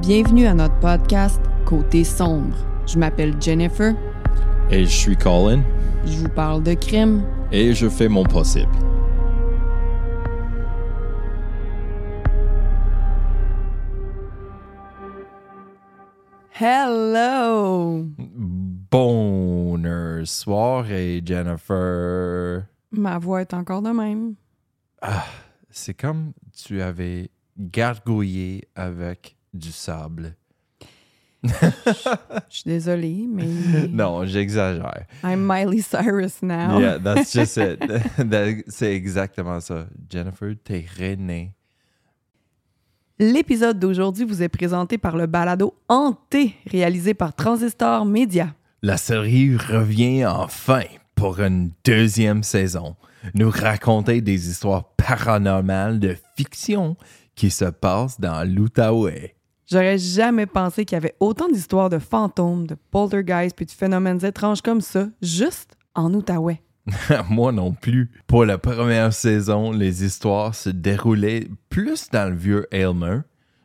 Bienvenue à notre podcast Côté sombre. Je m'appelle Jennifer. Et je suis Colin. Je vous parle de crime. Et je fais mon possible. Hello! Bonne soirée, Jennifer. Ma voix est encore de même. Ah, c'est comme tu avais gargouillé avec du sable. Je suis désolée, mais. non, j'exagère. I'm Miley Cyrus now. Yeah, that's just it. C'est exactement ça. Jennifer, t'es renée. L'épisode d'aujourd'hui vous est présenté par le balado Hanté, réalisé par Transistor Media. La série revient enfin pour une deuxième saison. Nous raconter des histoires paranormales de fiction qui se passent dans l'Outaouais. J'aurais jamais pensé qu'il y avait autant d'histoires de fantômes, de poltergeists puis de phénomènes étranges comme ça, juste en Outaouais. Moi non plus. Pour la première saison, les histoires se déroulaient plus dans le vieux Aylmer.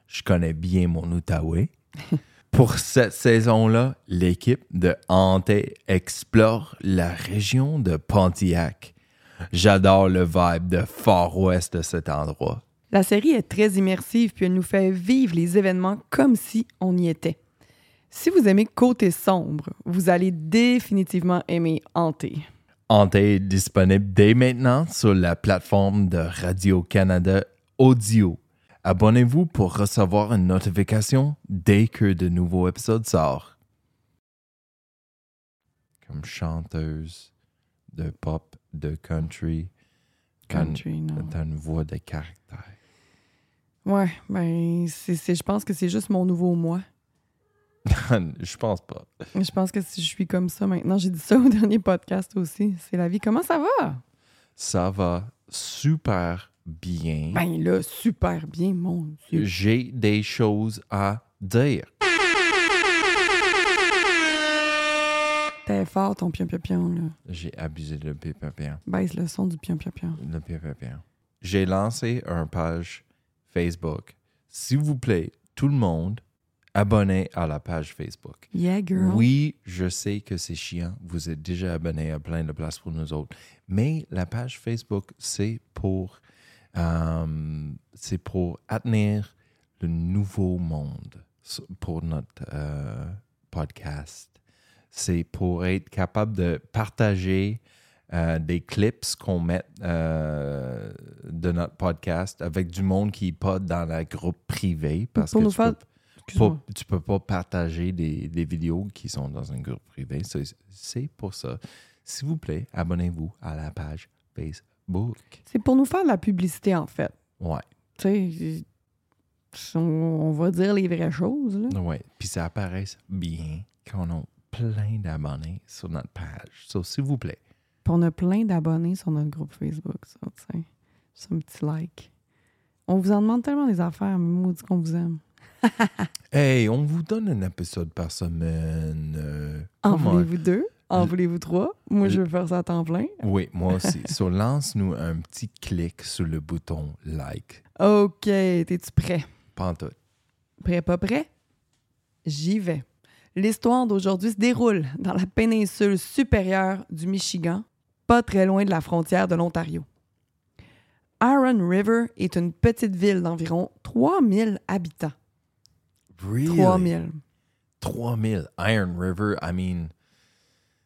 Je connais bien mon Outaouais. Pour cette saison-là, l'équipe de Hanté explore la région de Pontiac. J'adore le vibe de Far West de cet endroit. La série est très immersive puis elle nous fait vivre les événements comme si on y était. Si vous aimez Côté sombre, vous allez définitivement aimer Hanté. Hanté est disponible dès maintenant sur la plateforme de Radio-Canada Audio. Abonnez-vous pour recevoir une notification dès que de nouveaux épisodes sortent. Comme chanteuse de pop, de country, Country, t'as une voix de caractère. Ouais, ben, c'est, c'est- je pense que c'est juste mon nouveau moi. Je pense pas. Je pense que si je suis comme ça maintenant, j'ai dit ça au dernier podcast aussi. C'est la vie. Comment ça va? Ça va super bien. Ben là, super bien, mon Dieu. J'ai des choses à dire. T'es fort ton pion-pion-pion, là. J'ai abusé de pépépien. Baisse le son du pion-pion-pion. Le pépépien. J'ai lancé une page Facebook. S'il vous plaît, tout le monde, abonnez à la page Facebook. Yeah, girl. Oui, je sais que c'est chiant. Vous êtes déjà abonné à plein de places pour nous autres. Mais la page Facebook, c'est pour, euh, c'est pour atteindre le nouveau monde pour notre euh, podcast. C'est pour être capable de partager euh, des clips qu'on met euh, de notre podcast avec du monde qui n'est pas dans la groupe privée. Parce Pour que nous tu faire- peux- pas- tu peux pas partager des, des vidéos qui sont dans un groupe privé. C'est- pour ça. S'il vous plaît, abonnez-vous à la page Facebook. C'est pour nous faire de la publicité, en fait. Ouais, Tu sais, on, on va dire les vraies choses, là. ouais. Puis ça apparaît bien qu'on a plein d'abonnés sur notre page. So, s'il vous plaît. Puis on a plein d'abonnés sur notre groupe Facebook, ça, tu sais. Juste un petit like. On vous en demande tellement des affaires, mais maudit qu'on vous aime. Hey, on vous donne un épisode par semaine. euh, En voulez-vous deux? En voulez-vous trois? Moi, je veux faire ça à temps plein. Oui, moi aussi. so, lance-nous un petit clic sur le bouton like. OK, t'es-tu prêt? Pantoute. Prêt, pas prêt? J'y vais. L'histoire d'aujourd'hui se déroule dans la péninsule supérieure du Michigan, pas très loin de la frontière de l'Ontario. Iron River est une petite ville d'environ 3000 habitants. Really? 3000. 3000. Iron River, I mean,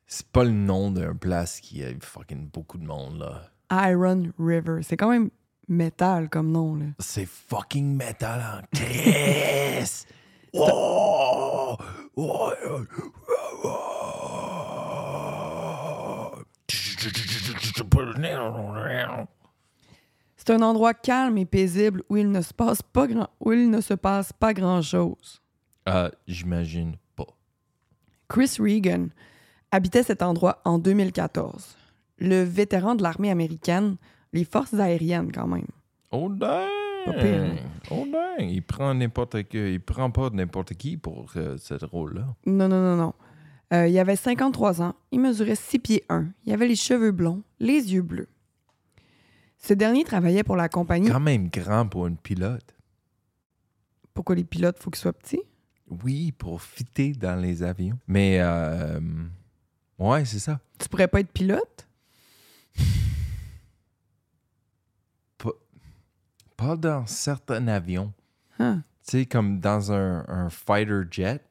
c'est pas le nom d'un place qui a fucking beaucoup de monde, là. Iron River. C'est quand même métal comme nom, là. C'est fucking metal en Chris! Oh! Oh! C'est un endroit calme et paisible où il ne se passe pas grand, où il ne se passe pas grand-chose. Euh, J'imagine pas. Chris Regan habitait cet endroit en 2014. Le vétéran de l'armée américaine, les forces aériennes quand même. Oh dang! Pas pire. Oh dang! Il prend n'importe qui, il prend pas n'importe qui pour euh, ce rôle-là. Non, non, non, non. Euh, il avait 53 ans, il mesurait 6 pieds 1, il avait les cheveux blonds, les yeux bleus. Ce dernier travaillait pour la compagnie Quand même grand pour une pilote. Pourquoi les pilotes, faut qu'ils soient petits? Oui, pour fitter dans les avions. Mais, euh, ouais, c'est ça. Tu pourrais pas être pilote? Pas dans certains avions. Hein? Tu sais, comme dans un, un fighter jet,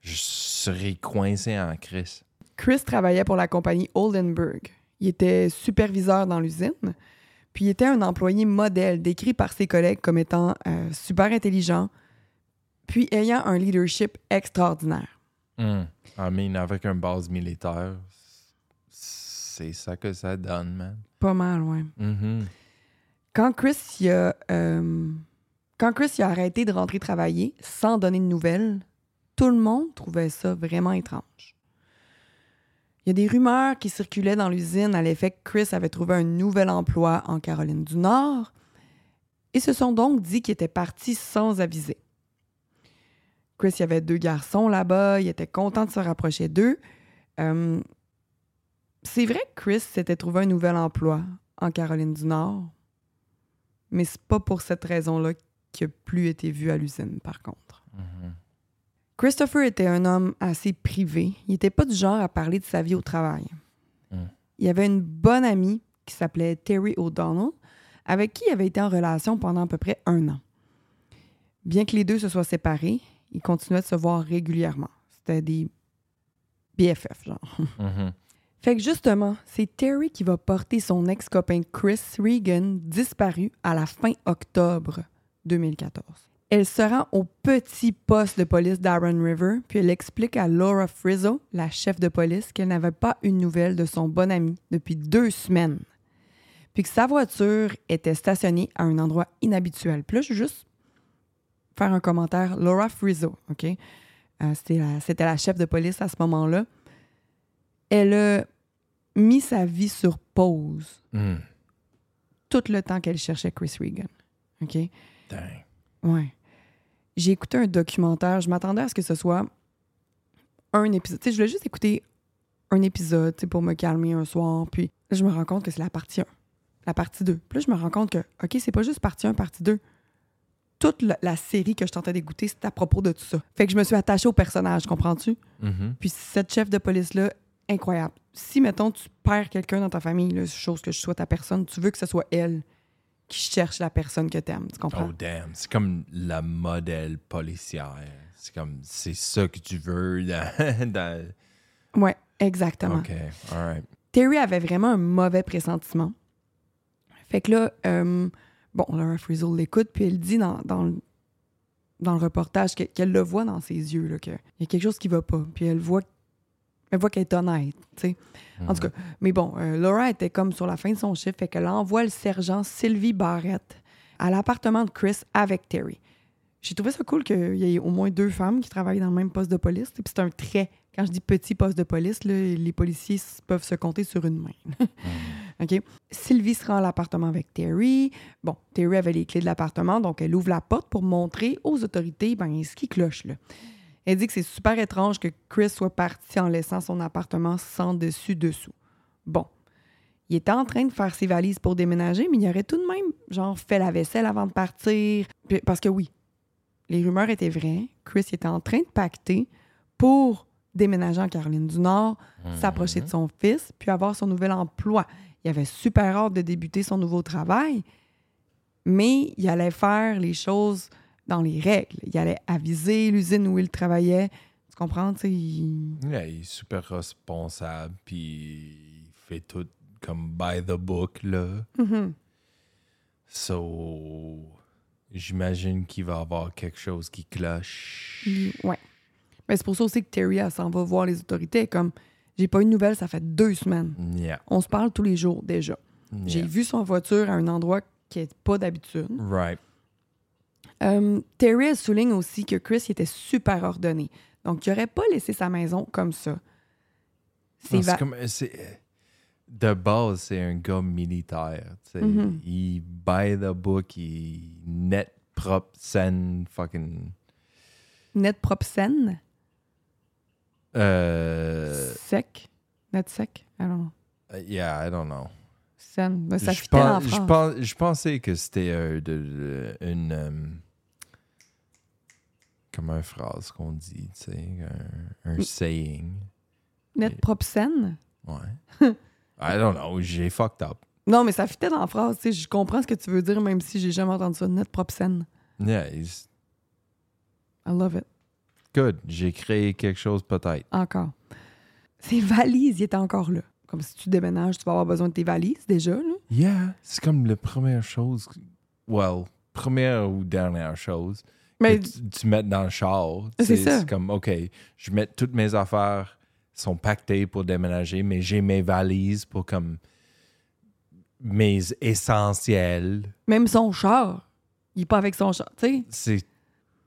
je serais coincé en crise. Chris travaillait pour la compagnie Oldenburg. Il était superviseur dans l'usine, puis il était un employé modèle décrit par ses collègues comme étant euh, super intelligent, puis ayant un leadership extraordinaire. Hmm. I mean, avec une base militaire, c'est ça que ça donne, man. Pas mal, ouais. Mhm. Quand Chris il a, euh, quand Chris il a arrêté de rentrer travailler sans donner de nouvelles, tout le monde trouvait ça vraiment étrange. Il y a des rumeurs qui circulaient dans l'usine à l'effet que Chris avait trouvé un nouvel emploi en Caroline du Nord et se sont donc dit qu'il était parti sans aviser. Chris, il y avait deux garçons là-bas, il était content de se rapprocher d'eux. Euh, c'est vrai que Chris s'était trouvé un nouvel emploi en Caroline du Nord, mais c'est pas pour cette raison-là qu'il n'a plus été vu à l'usine, par contre. Mhm. Christopher était un homme assez privé. Il n'était pas du genre à parler de sa vie au travail. Mm. Il avait une bonne amie qui s'appelait Terry O'Donnell, avec qui il avait été en relation pendant à peu près un an. Bien que les deux se soient séparés, ils continuaient de se voir régulièrement. C'était des BFF, genre. Mhm. Fait que justement, c'est Terry qui va porter son ex-copain Chris Regan disparu à la fin octobre 2014. Elle se rend au petit poste de police d'Aaron River, puis elle explique à Laura Frizzo, la chef de police, qu'elle n'avait pas une nouvelle de son bon ami depuis deux semaines. Puis que sa voiture était stationnée à un endroit inhabituel. Puis là, je veux juste faire un commentaire. Laura Frizzo, OK? Euh, c'était, la, la chef de police à ce moment-là. Elle a mis sa vie sur pause Mm. tout le temps qu'elle cherchait Chris Regan. OK? Dang. Ouais. J'ai écouté un documentaire. Je m'attendais à ce que ce soit un épisode. Tu sais, je voulais juste écouter un épisode pour me calmer un soir. Puis là, je me rends compte que c'est la partie 1, la partie 2. Puis là, je me rends compte que, OK, c'est pas juste partie 1, partie 2. Toute la, la série que je tentais d'écouter, c'est à propos de tout ça. Fait que je me suis attachée au personnage, comprends-tu? Mhm. Puis cette chef de police-là, incroyable. Si, mettons, tu perds quelqu'un dans ta famille, là, chose que je souhaite à personne, tu veux que ce soit elle qui cherche la personne que t'aimes. Tu comprends? Oh, damn. C'est comme la modèle policière. C'est comme, c'est ça que tu veux dans. dans- Ouais, exactement. OK, all right. Terry avait vraiment un mauvais pressentiment. Fait que là, euh, bon, Laura Frizzle l'écoute, puis elle dit dans, dans, le, dans le reportage que- qu'elle le voit dans ses yeux, qu'il y a quelque chose qui va pas. Puis elle voit, elle voit qu'elle est honnête, tu sais. En tout cas, mais bon, euh, Laura était comme sur la fin de son chiffre, fait qu'elle envoie le sergent Sylvie Barrett à l'appartement de Chris avec Terry. J'ai trouvé ça cool qu'il y ait au moins deux femmes qui travaillent dans le même poste de police. Puis c'est un trait. Quand je dis petit poste de police, là, les policiers peuvent se compter sur une main. OK? Sylvie se rend à l'appartement avec Terry. Bon, Terry avait les clés de l'appartement, donc elle ouvre la porte pour montrer aux autorités ben, ce qui cloche. Là. Elle dit que c'est super étrange que Chris soit parti en laissant son appartement sans dessus-dessous. Bon. Il était en train de faire ses valises pour déménager, mais il aurait tout de même, genre, fait la vaisselle avant de partir. Parce que oui, les rumeurs étaient vraies. Chris était en train de pacter pour déménager en Caroline du Nord, s'approcher de son fils, puis avoir son nouvel emploi. Il avait super hâte de débuter son nouveau travail, mais il allait faire les choses dans les règles. Il allait aviser l'usine où il travaillait. Tu comprends? Il- Yeah, il est super responsable, puis il fait tout comme by the book, là. Mhm. So, j'imagine qu'il va y avoir quelque chose qui cloche. Ouais. Mais c'est pour ça aussi que Terry, elle s'en va voir les autorités. Comme, j'ai pas eu de nouvelles, ça fait deux semaines. Yeah, On se parle tous les jours déjà. J'ai vu son voiture à un endroit qui est pas d'habitude. Right. Euh, Terry souligne aussi que Chris il était super ordonné. Donc, il aurait pas laissé sa maison comme ça. C'est va- comme, c'est- de base, c'est un gars militaire. sais. Mhm. Il by the book, il net, propre, saine, fucking. net propre saine, Euh, sec, net sec? I don't know. yeah, I don't know. Saine. Ben, ça je, fitait en pense- je, pense- je pensais que c'était euh, une. euh, comme une phrase qu'on dit, tu sais, un, un saying. Net propre saine. Ouais. I don't know, j'ai fucked up. Non, mais ça fitait dans la phrase. tu sais, Je comprends ce que tu veux dire, même si j'ai jamais entendu ça. Net propre saine. Yeah, it's I love it. good. J'ai créé quelque chose peut-être. Encore. Ses valises, il était encore là. Comme si tu déménages, tu vas avoir besoin de tes valises déjà. Là. Yeah, c'est comme la première chose. Well, première ou dernière chose Mais tu, tu mets dans le char? C'est ça. Comme, OK, je mets toutes mes affaires sont pactées pour déménager, mais j'ai mes valises pour comme mes essentiels. même son char, il est pas avec son char. tu sais. C'est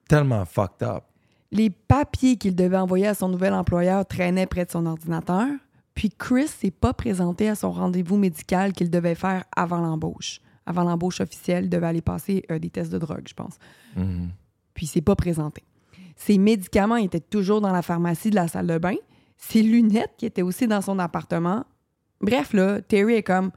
tellement fucked up. Les papiers qu'il devait envoyer à son nouvel employeur traînaient près de son ordinateur. Puis Chris s'est pas présenté à son rendez-vous médical qu'il devait faire avant l'embauche. Avant l'embauche officielle, il devait aller passer euh, des tests de drogue, je pense. Mhm. Puis il s'est pas présenté. Ses médicaments étaient toujours dans la pharmacie de la salle de bain. Ses lunettes qui étaient aussi dans son appartement. Bref, là, Terry est comme...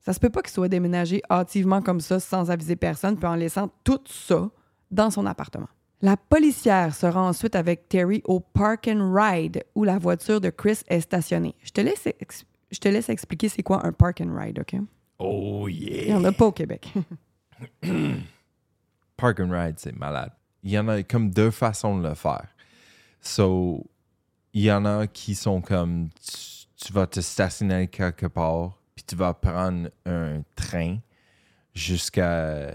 Ça se peut pas qu'il soit déménagé hâtivement comme ça, sans aviser personne, puis en laissant tout ça dans son appartement. La policière se rend ensuite avec Terry au Park and Ride où la voiture de Chris est stationnée. Je te laisse, ex- je te laisse expliquer c'est quoi un Park and Ride, OK? Oh Il n'y yeah! en a pas au Québec. Park and ride, c'est malade. Il y en a comme deux façons de le faire. So, il y en a qui sont comme tu, vas te stationner quelque part, puis tu vas prendre un train jusqu'à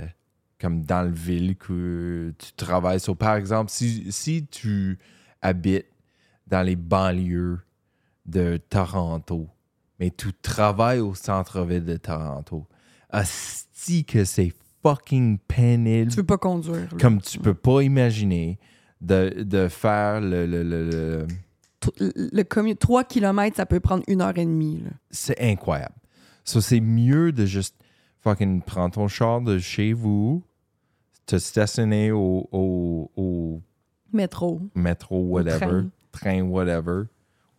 comme dans le ville que tu travailles. So, par exemple, si, si tu habites dans les banlieues de Toronto, mais tu travailles au centre-ville de Toronto, asti que c'est fucking pénible tu veux pas conduire. là. comme tu peux pas imaginer de, de faire le, le- le- le- T- Le commu- 3 km, ça peut prendre une heure et demie. c'est incroyable. So, c'est mieux de juste fucking prendre ton char de chez vous, te stationner au, au, au Métro. métro, whatever, train. train. whatever,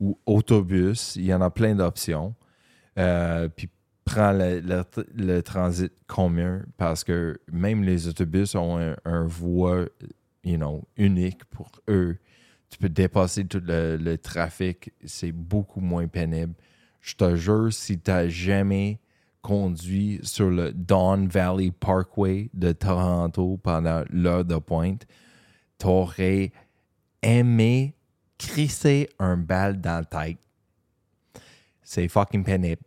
ou autobus. Il y en a plein d'options. Euh, puis prends le, le- le transit commun parce que même les autobus ont un, voie you know, unique pour eux. Tu peux dépasser tout le, le trafic. C'est beaucoup moins pénible. Je te jure, si tu n'as jamais conduit sur le Don Valley Parkway de Toronto pendant l'heure de pointe, t'aurais aimé crisser un balle dans la tête. C'est fucking pénible.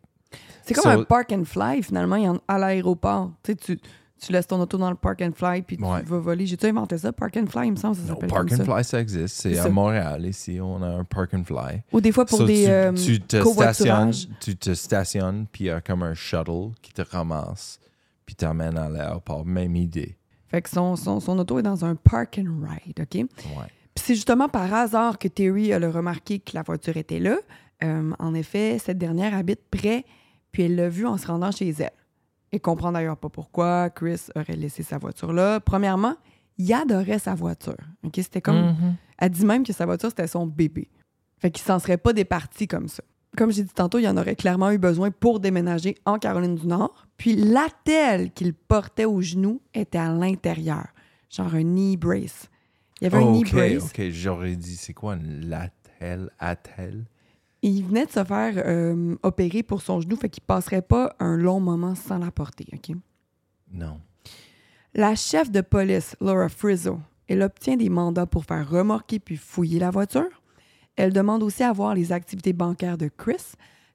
C'est comme So- un park and fly, finalement, il y en- à l'aéroport. Tu sais, tu, laisses ton auto dans le park and fly, puis Ouais. tu vas voler. J'ai-tu inventé ça? Park and fly, il me semble, ça Non, s'appelle Park comme and ça. Fly, ça existe. C'est à ça. Montréal. Ici, on a un Park and Fly. Ou des fois pour So, des tu, euh, tu te covoiturages. stationnes, tu te stationnes, puis il y a comme un shuttle qui te ramasse, puis t'amène à l'aéroport. Même idée. Fait que son, son, son auto est dans un park and ride, OK? Ouais. Puis c'est justement par hasard que Terry a le remarqué que la voiture était là. Euh, en effet, cette dernière habite près, puis elle l'a vue en se rendant chez elle. Elle comprend d'ailleurs pas pourquoi Chris aurait laissé sa voiture là. Premièrement, il adorait sa voiture. OK? C'était comme... Mhm. Elle dit même que sa voiture, c'était son bébé. Fait qu'il s'en serait pas départi comme ça. Comme j'ai dit tantôt, il en aurait clairement eu besoin pour déménager en Caroline du Nord. Puis l'attelle qu'il portait au genou était à l'intérieur. Genre un knee brace. Il y avait un knee brace. ok. J'aurais dit, c'est quoi une latel, attelle? Il venait de se faire euh, opérer pour son genou, fait qu'il passerait pas un long moment sans la porter. OK? Non. La chef de police, Laura Frizzo, elle obtient des mandats pour faire remorquer puis fouiller la voiture. Elle demande aussi à voir les activités bancaires de Chris.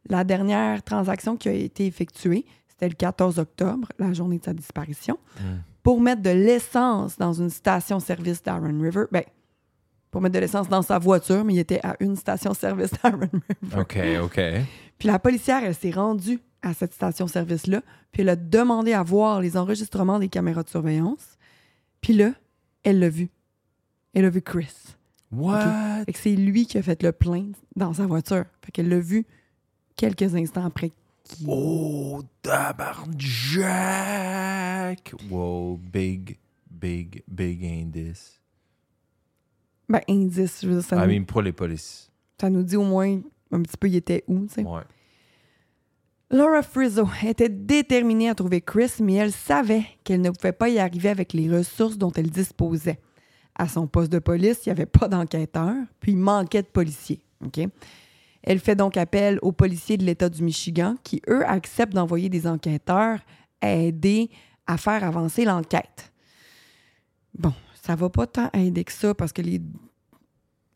La dernière transaction qui a été effectuée, c'était le 14 octobre, la journée de sa disparition, Mm. pour mettre de l'essence dans une station-service d'Aaron River. Ben, pour mettre de l'essence dans sa voiture, mais il était à une station-service d'Aaron River. OK, OK. Puis la policière, elle s'est rendue à cette station-service-là, puis elle a demandé à voir les enregistrements des caméras de surveillance. Puis là, elle l'a vu. Elle a vu Chris. What? Fait que c'est lui qui a fait le plein dans sa voiture. Fait qu'elle l'a vu quelques instants après. qu'il- Oh, tabarnak! Wow, big, big, big indice. Ben, indice, je veux dire, ça, I nous, mean, pour les polices. ça nous dit au moins un petit peu il était où, tu sais. Ouais. Laura Frizzo était déterminée à trouver Chris, mais elle savait qu'elle ne pouvait pas y arriver avec les ressources dont elle disposait. À son poste de police, il n'y avait pas d'enquêteur, puis il manquait de policiers. OK? Elle fait donc appel aux policiers de l'État du Michigan qui, eux, acceptent d'envoyer des enquêteurs à aider à faire avancer l'enquête. Bon, ça va pas tant aider que ça parce que les,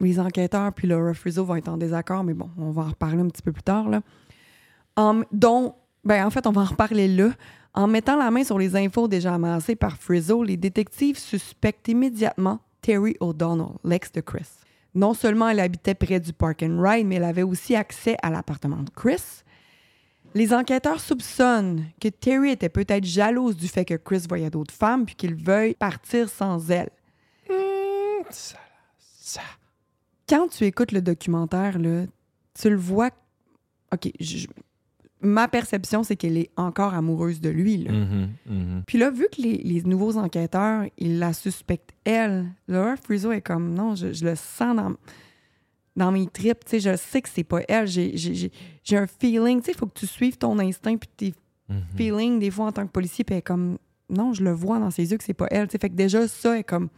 les enquêteurs puis Laura Frizzo vont être en désaccord, mais bon, on va en reparler un petit peu plus tard. Là. En, dont, ben, en fait, on va en reparler là. En mettant la main sur les infos déjà amassées par Frizzo, les détectives suspectent immédiatement Terry O'Donnell, l'ex de Chris. Non seulement elle habitait près du park and ride, mais elle avait aussi accès à l'appartement de Chris. Les enquêteurs soupçonnent que Terry était peut-être jalouse du fait que Chris voyait d'autres femmes puis qu'il veuille partir sans elle. Ça, ça. Quand tu écoutes le documentaire, là, tu le vois. OK, je- ma perception, c'est qu'elle est encore amoureuse de lui. là. Mhm, mhm. Puis là, vu que les, les nouveaux enquêteurs, ils la suspectent elle, Laura Frizzo est comme non, je, je le sens dans, dans mes tripes, tu sais, je sais que c'est pas elle. J'ai- J'ai j'ai- j'ai un feeling, tu sais, il faut que tu suives ton instinct puis tes Mhm. feelings des fois en tant que policier, puis elle est comme non, je le vois dans ses yeux que c'est pas elle. tu sais. fait que déjà, ça est comme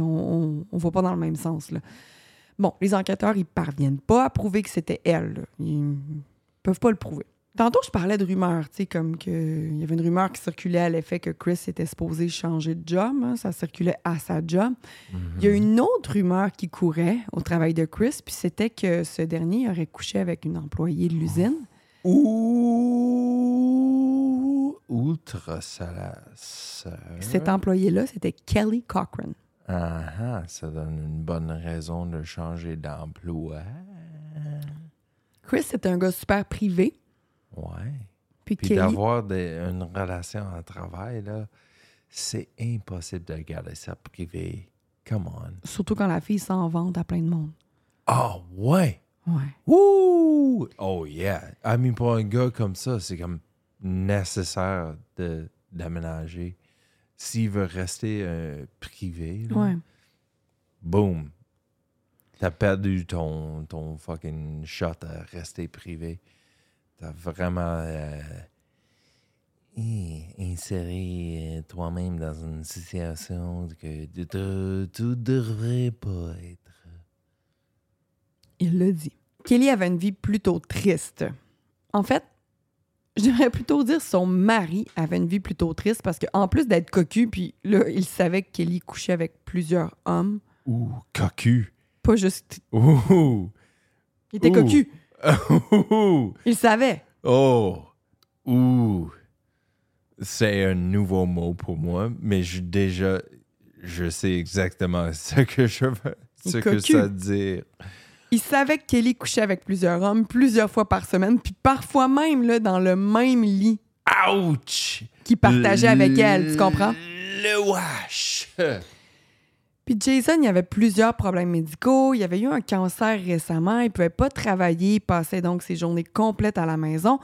On, on va pas dans le même sens. Là. Bon, les enquêteurs, ils parviennent pas à prouver que c'était elle. là. Ils peuvent pas le prouver. Tantôt, je parlais de rumeurs, tu sais, comme que il y avait une rumeur qui circulait à l'effet que Chris était supposé changer de job. hein, ça circulait à sa job. Il y a une autre rumeur qui courait au travail de Chris, puis c'était que ce dernier aurait couché avec une employée de l'usine. Ouh, outre sœur. Cet employé-là, c'était Kelly Cochran. Ah, ah, ça donne une bonne raison de changer d'emploi. Chris, c'était un gars super privé. Ouais. Puis, d'avoir une relation en travail, là, c'est impossible de garder ça privé. Come on. surtout quand la fille s'en vante à plein de monde. Ah, ouais. Ouais. Ouh! Oh, yeah. I mean, pour un gars comme ça, c'est comme nécessaire de d'aménager. S'il veut rester euh, privé, là, Ouais. boom. T'as perdu ton, ton fucking shot à rester privé. T'as vraiment euh, inséré euh, toi-même dans une situation que tu, te- tu devrais pas être. Il l'a dit. Kelly avait une vie plutôt triste. En fait, je devrais plutôt dire son mari avait une vie plutôt triste parce qu'en plus d'être cocu, puis là, il savait que Kelly couchait avec plusieurs hommes. Ouh, cocu. Pas juste. Ouh. Il était Ouh. cocu. Ouh. Il savait. Oh. Ouh. C'est un nouveau mot pour moi, mais je, déjà, je sais exactement ce que je veux, ce que ça veut dire. Il savait que Kelly couchait avec plusieurs hommes plusieurs fois par semaine, puis parfois même là, dans le même lit Ouch! qu'il partageait avec elle. Tu comprends? Le wash! Puis Jason, il avait plusieurs problèmes médicaux. Il avait eu un cancer récemment. Il pouvait pas travailler. Il passait donc ses journées complètes à la maison.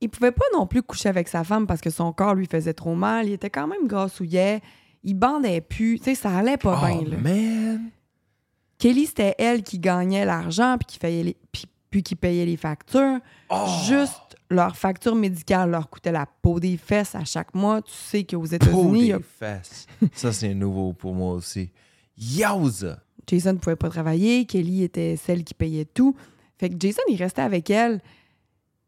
Il pouvait pas non plus coucher avec sa femme parce que son corps lui faisait trop mal. Il était quand même grassouillet. Il bandait plus. Tu sais, ça allait pas Oh, bien. là. man! Kelly, c'était elle qui gagnait l'argent puis qui payait les, puis, puis qui payait les factures. Oh! Juste leur facture médicale leur coûtait la peau des fesses à chaque mois. Tu sais qu'aux Peau États-Unis, a des fesses. Ça, c'est nouveau pour moi aussi. Yowza! Jason ne pouvait pas travailler, Kelly était celle qui payait tout. Fait que Jason, il restait avec elle.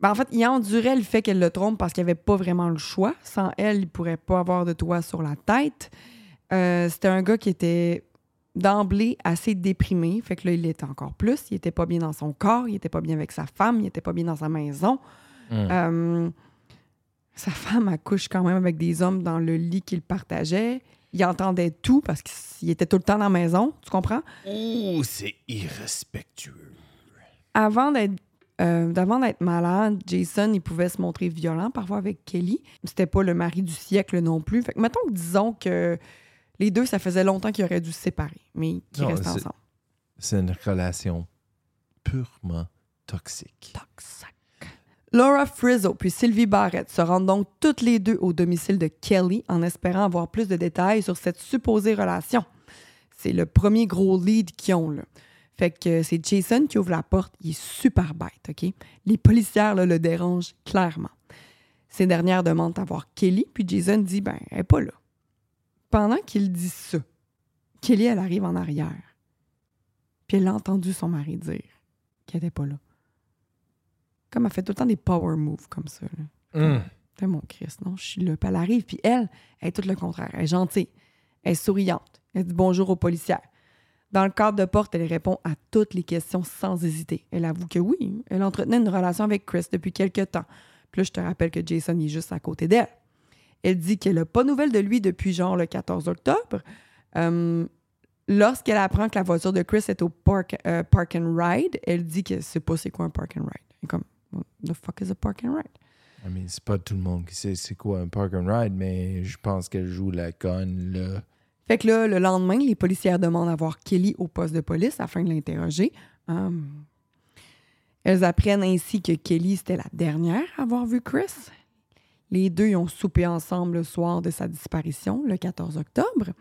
Ben, en fait, il endurait le fait qu'elle le trompe parce qu'il n'y avait pas vraiment le choix. Sans elle, il pourrait pas avoir de toit sur la tête. Euh, C'était un gars qui était d'emblée assez déprimé. Fait que là, il l'était encore plus. Il était pas bien dans son corps, il était pas bien avec sa femme, il était pas bien dans sa maison. Mm. Euh, sa femme accouche quand même avec des hommes dans le lit qu'il partageait. Il entendait tout parce qu'il était tout le temps dans la maison, tu comprends? Ouh, c'est irrespectueux. Avant d'être euh, d'être malade, Jason, il pouvait se montrer violent parfois avec Kelly. C'était pas le mari du siècle non plus. Fait que mettons que disons que les deux, ça faisait longtemps qu'ils auraient dû se séparer, mais qu'ils c'est- ensemble. C'est une relation purement toxique. Toxic. Laura Frizzo puis Sylvie Barrett se rendent donc toutes les deux au domicile de Kelly en espérant avoir plus de détails sur cette supposée relation. C'est le premier gros lead qu'ils ont, là. Fait que c'est Jason qui ouvre la porte. Il est super bête, OK? Les policières là, le dérangent clairement. Ces dernières demandent à voir Kelly, puis Jason dit ben, elle est pas là. Pendant qu'il dit ça, Kelly, elle arrive en arrière. Puis elle a entendu son mari dire qu'elle n'était pas là. Comme elle fait tout le temps des power moves comme ça. Là. Mm. Mon Christ, non, je suis là. Puis elle arrive, puis elle, elle est tout le contraire. Elle est gentille, elle est souriante, elle dit bonjour aux policières. Dans le cadre de porte, elle répond à toutes les questions sans hésiter. Elle avoue que oui, elle entretenait une relation avec Chris depuis quelque temps. Puis là, je te rappelle que Jason est juste à côté d'elle. Elle dit qu'elle n'a pas de nouvelles de lui depuis genre le 14 octobre. Euh, Lorsqu'elle apprend que la voiture de Chris est au park, euh, park and ride, elle dit que c'est pas c'est quoi un park and ride. Elle est comme, What the fuck is a park and ride? I mean, c'est pas tout le monde qui sait c'est quoi un park and ride, mais je pense qu'elle joue la conne, là. Fait que là, le lendemain, les policières demandent à voir Kelly au poste de police afin de l'interroger. Hum. Elles apprennent ainsi que Kelly, c'était la dernière à avoir vu Chris. Les deux ils ont soupé ensemble le soir de sa disparition, le 14 octobre.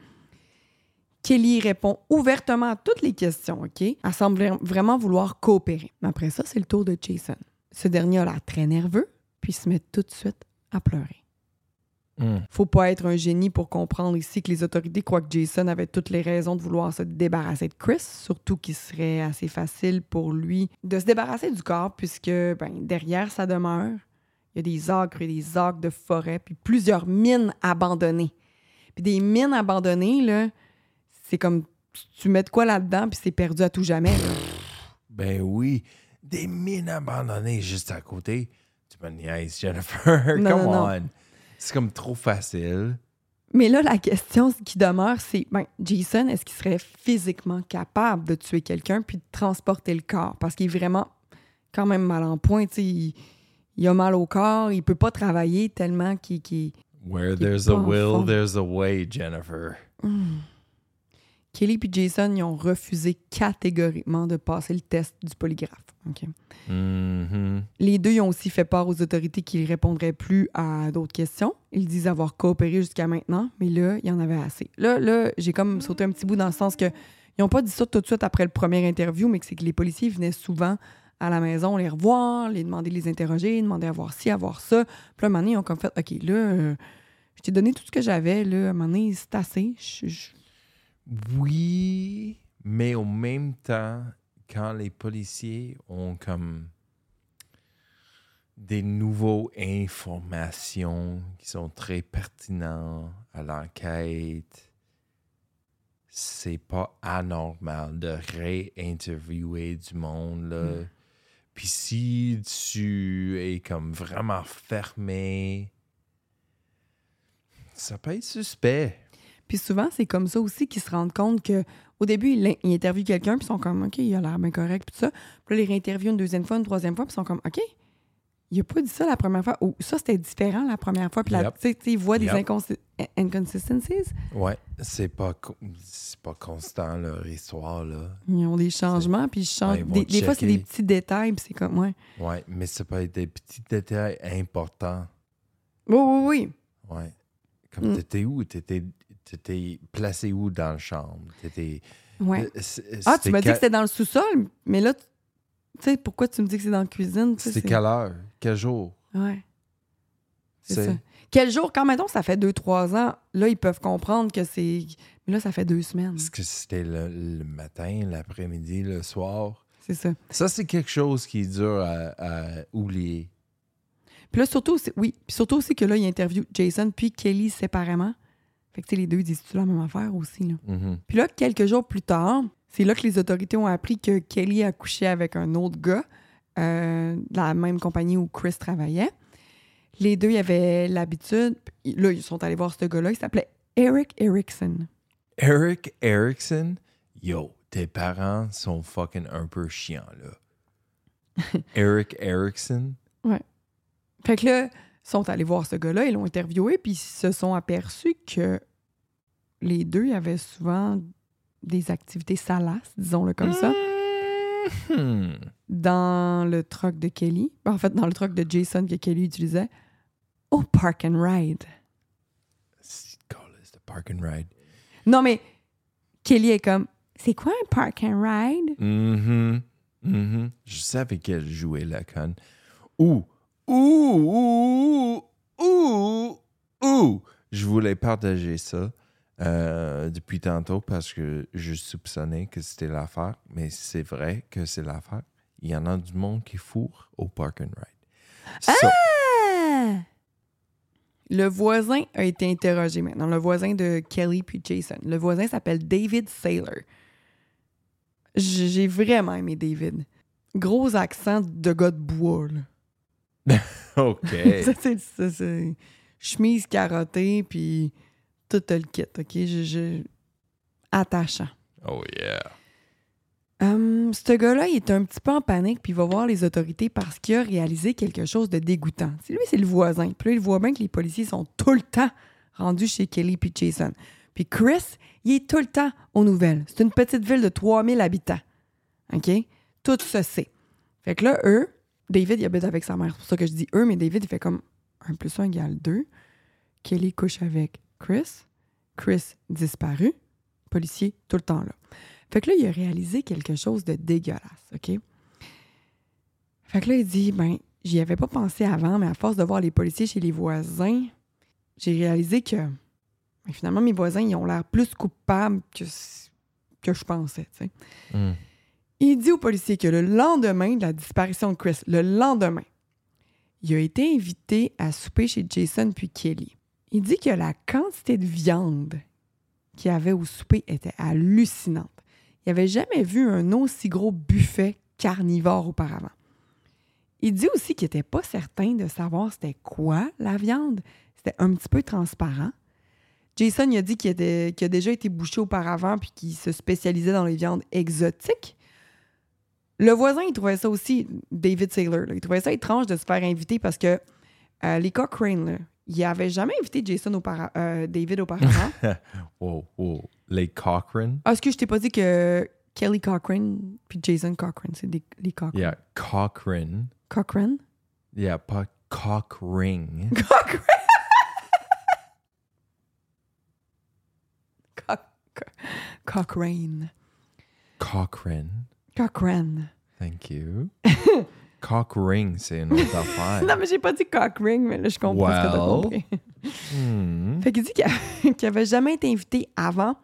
Kelly répond ouvertement à toutes les questions, OK? Elle semble vraiment vouloir coopérer. Mais après ça, c'est le tour de Jason. Ce dernier a l'air très nerveux, puis se met tout de suite à pleurer. Mm. Faut pas être un génie pour comprendre ici que les autorités croient que Jason avait toutes les raisons de vouloir se débarrasser de Chris, surtout qu'il serait assez facile pour lui de se débarrasser du corps, puisque ben, derrière sa demeure, il y a des acres et des acres de forêt, puis plusieurs mines abandonnées. Puis des mines abandonnées, là, c'est comme tu mets de quoi là-dedans, puis c'est perdu à tout jamais. là. Ben oui, des mines abandonnées juste à côté. Tu me niaises, Jennifer. Non, Come non, non. on. C'est comme trop facile. Mais là, la question qui demeure, c'est ben, Jason, est-ce qu'il serait physiquement capable de tuer quelqu'un puis de transporter le corps? Parce qu'il est vraiment quand même mal en point. tu sais, Il, il a mal au corps, il peut pas travailler tellement qu'il. Where there's a will, there's a way, Jennifer. Kelly et Jason, ils ont refusé catégoriquement de passer le test du polygraphe. Mhm. Les deux ils ont aussi fait part aux autorités qu'ils ne répondraient plus à d'autres questions. Ils disent avoir coopéré jusqu'à maintenant, mais là, il y en avait assez. Là, là j'ai comme sauté un petit bout dans le sens que ils n'ont pas dit ça tout de suite après le premier interview, mais que c'est que les policiers venaient souvent à la maison les revoir, les demander de les interroger, demander à voir ci, à voir ça. Puis là, à un moment donné, ils ont comme fait OK, là, euh, je t'ai donné tout ce que j'avais, là, à un moment donné, c'est assez. Je- je- Oui, mais au même temps, quand les policiers ont comme des nouvelles informations qui sont très pertinentes à l'enquête, c'est pas anormal de réinterviewer du monde. Là. Puis si tu es comme vraiment fermé, ça peut être suspect. Puis souvent, c'est comme ça aussi qu'ils se rendent compte que au début, ils, interviewent quelqu'un, puis ils sont comme OK, il a l'air bien correct, puis tout ça. Puis là, ils réinterviewent une deuxième fois, une troisième fois, puis ils sont comme OK, il a pas dit ça la première fois. Ou ça, c'était différent la première fois. Puis là, Yep. tu sais, voient des inconsi- inconsistencies. Ouais, c'est pas, pas constant leur histoire, là. Ils ont des changements, puis ils changent. Ouais, ils vont des, des fois, c'est des petits détails, puis c'est comme, ouais. Ouais, mais ça peut être des petits détails importants. Oui, oui, oui. Ouais. Comme Mm. t'étais où? T'étais, t'étais placé où dans la chambre? T'étais... Ouais. Euh, Ah, tu m'as dit que c'était dans le sous-sol, mais là, tu sais, pourquoi tu me dis que c'est dans la cuisine? c'est- quelle heure? Quel jour? Ouais. C'est ça. Quel jour, quand mettons, ça fait deux, trois ans, là, ils peuvent comprendre que c'est. Mais là, ça fait deux semaines. Est-ce que c'était le, le matin, l'après-midi, le soir? C'est ça. Ça, c'est quelque chose qui est dur à, à oublier. Puis là, surtout, c'est- oui. Puis surtout aussi que là, il interview Jason puis Kelly séparément. Fait que, tu sais, les deux disent-tu la même affaire aussi, là? Mhm. Puis là, quelques jours plus tard, c'est là que les autorités ont appris que Kelly a couché avec un autre gars euh, de la même compagnie où Chris travaillait. Les deux, ils avaient l'habitude. Là, ils sont allés voir ce gars-là. Il s'appelait Eric Erickson. Eric Erickson, yo, tes parents sont fucking un peu chiants, là. Eric Erickson, Fait que là, ils sont allés voir ce gars-là, ils l'ont interviewé, puis ils se sont aperçus que les deux, avait souvent des activités salaces, disons-le comme ça, Hmm. dans le truck de Kelly. Ben, En fait, dans le truck de Jason que Kelly utilisait au Park and Ride. C'est park and ride. Non, mais Kelly est comme, c'est quoi un Park and Ride? Mhm. Mhm. Je savais qu'elle jouait la conne. Ouh, ouh, ouh, ouh, ouh. Je voulais partager ça euh, depuis tantôt parce que je soupçonnais que c'était l'affaire, mais c'est vrai que c'est l'affaire. Il y en a du monde qui fourre au park and ride. So- Ah! Le voisin a été interrogé maintenant, le voisin de Kelly puis Jason. Le voisin s'appelle David Saylor. J'ai vraiment aimé David. Gros accent de gars de bois, là. OK. Ça, c'est- ça, c'est chemise carottée, puis tout le kit, OK? Je, je- Attachant. oh yeah. Hum, ce gars-là, il est un petit peu en panique, puis il va voir les autorités parce qu'il a réalisé quelque chose de dégoûtant. C'est lui, c'est le voisin. Puis là, il voit bien que les policiers sont tout le temps rendus chez Kelly puis Jason. Puis Chris, il est tout le temps aux nouvelles. C'est une petite ville de 3000 habitants. OK? Tout se sait. Fait que là, eux, David, il habite avec sa mère. C'est pour ça que je dis eux, mais David, il fait comme 1 plus 1 égale 2. Kelly couche avec Chris. Chris disparu. Policier tout le temps là. Fait que là, il a réalisé quelque chose de dégueulasse, OK? Fait que là, il dit, ben, j'y avais pas pensé avant, mais à force de voir les policiers chez les voisins, j'ai réalisé que ben, finalement, mes voisins, ils ont l'air plus coupables que, je pensais, tu sais. Hmm. Il dit aux policiers que le lendemain de la disparition de Chris, le lendemain, il a été invité à souper chez Jason puis Kelly. Il dit que la quantité de viande qu'il avait au souper était hallucinante. Il n'avait jamais vu un aussi gros buffet carnivore auparavant. Il dit aussi qu'il n'était pas certain de savoir c'était quoi la viande. C'était un petit peu transparent. Jason il a dit qu'il a déjà été bouché auparavant puis qu'il se spécialisait dans les viandes exotiques. Le voisin, il trouvait ça aussi, David Saylor, là, il trouvait ça étrange de se faire inviter parce que euh, les là, il avait jamais invité Jason euh, David auparavant. Wow, wow. Les Cochrane? Ah, est-ce que je t'ai pas dit que Kelly Cochrane puis Jason Cochrane, c'est des, les Cochrane? Yeah, Cochrane. Cochrane? Yeah, pas cock ring. Cochrane! Cock- co- Cochrane. Cochrane. Cochrane. Thank you. cock ring, c'est une autre affaire. Non, mais j'ai pas dit cockring, mais là, je comprends ce que t'as compris. Hmm. Fait qu'il dit qu'il avait jamais été invité avant.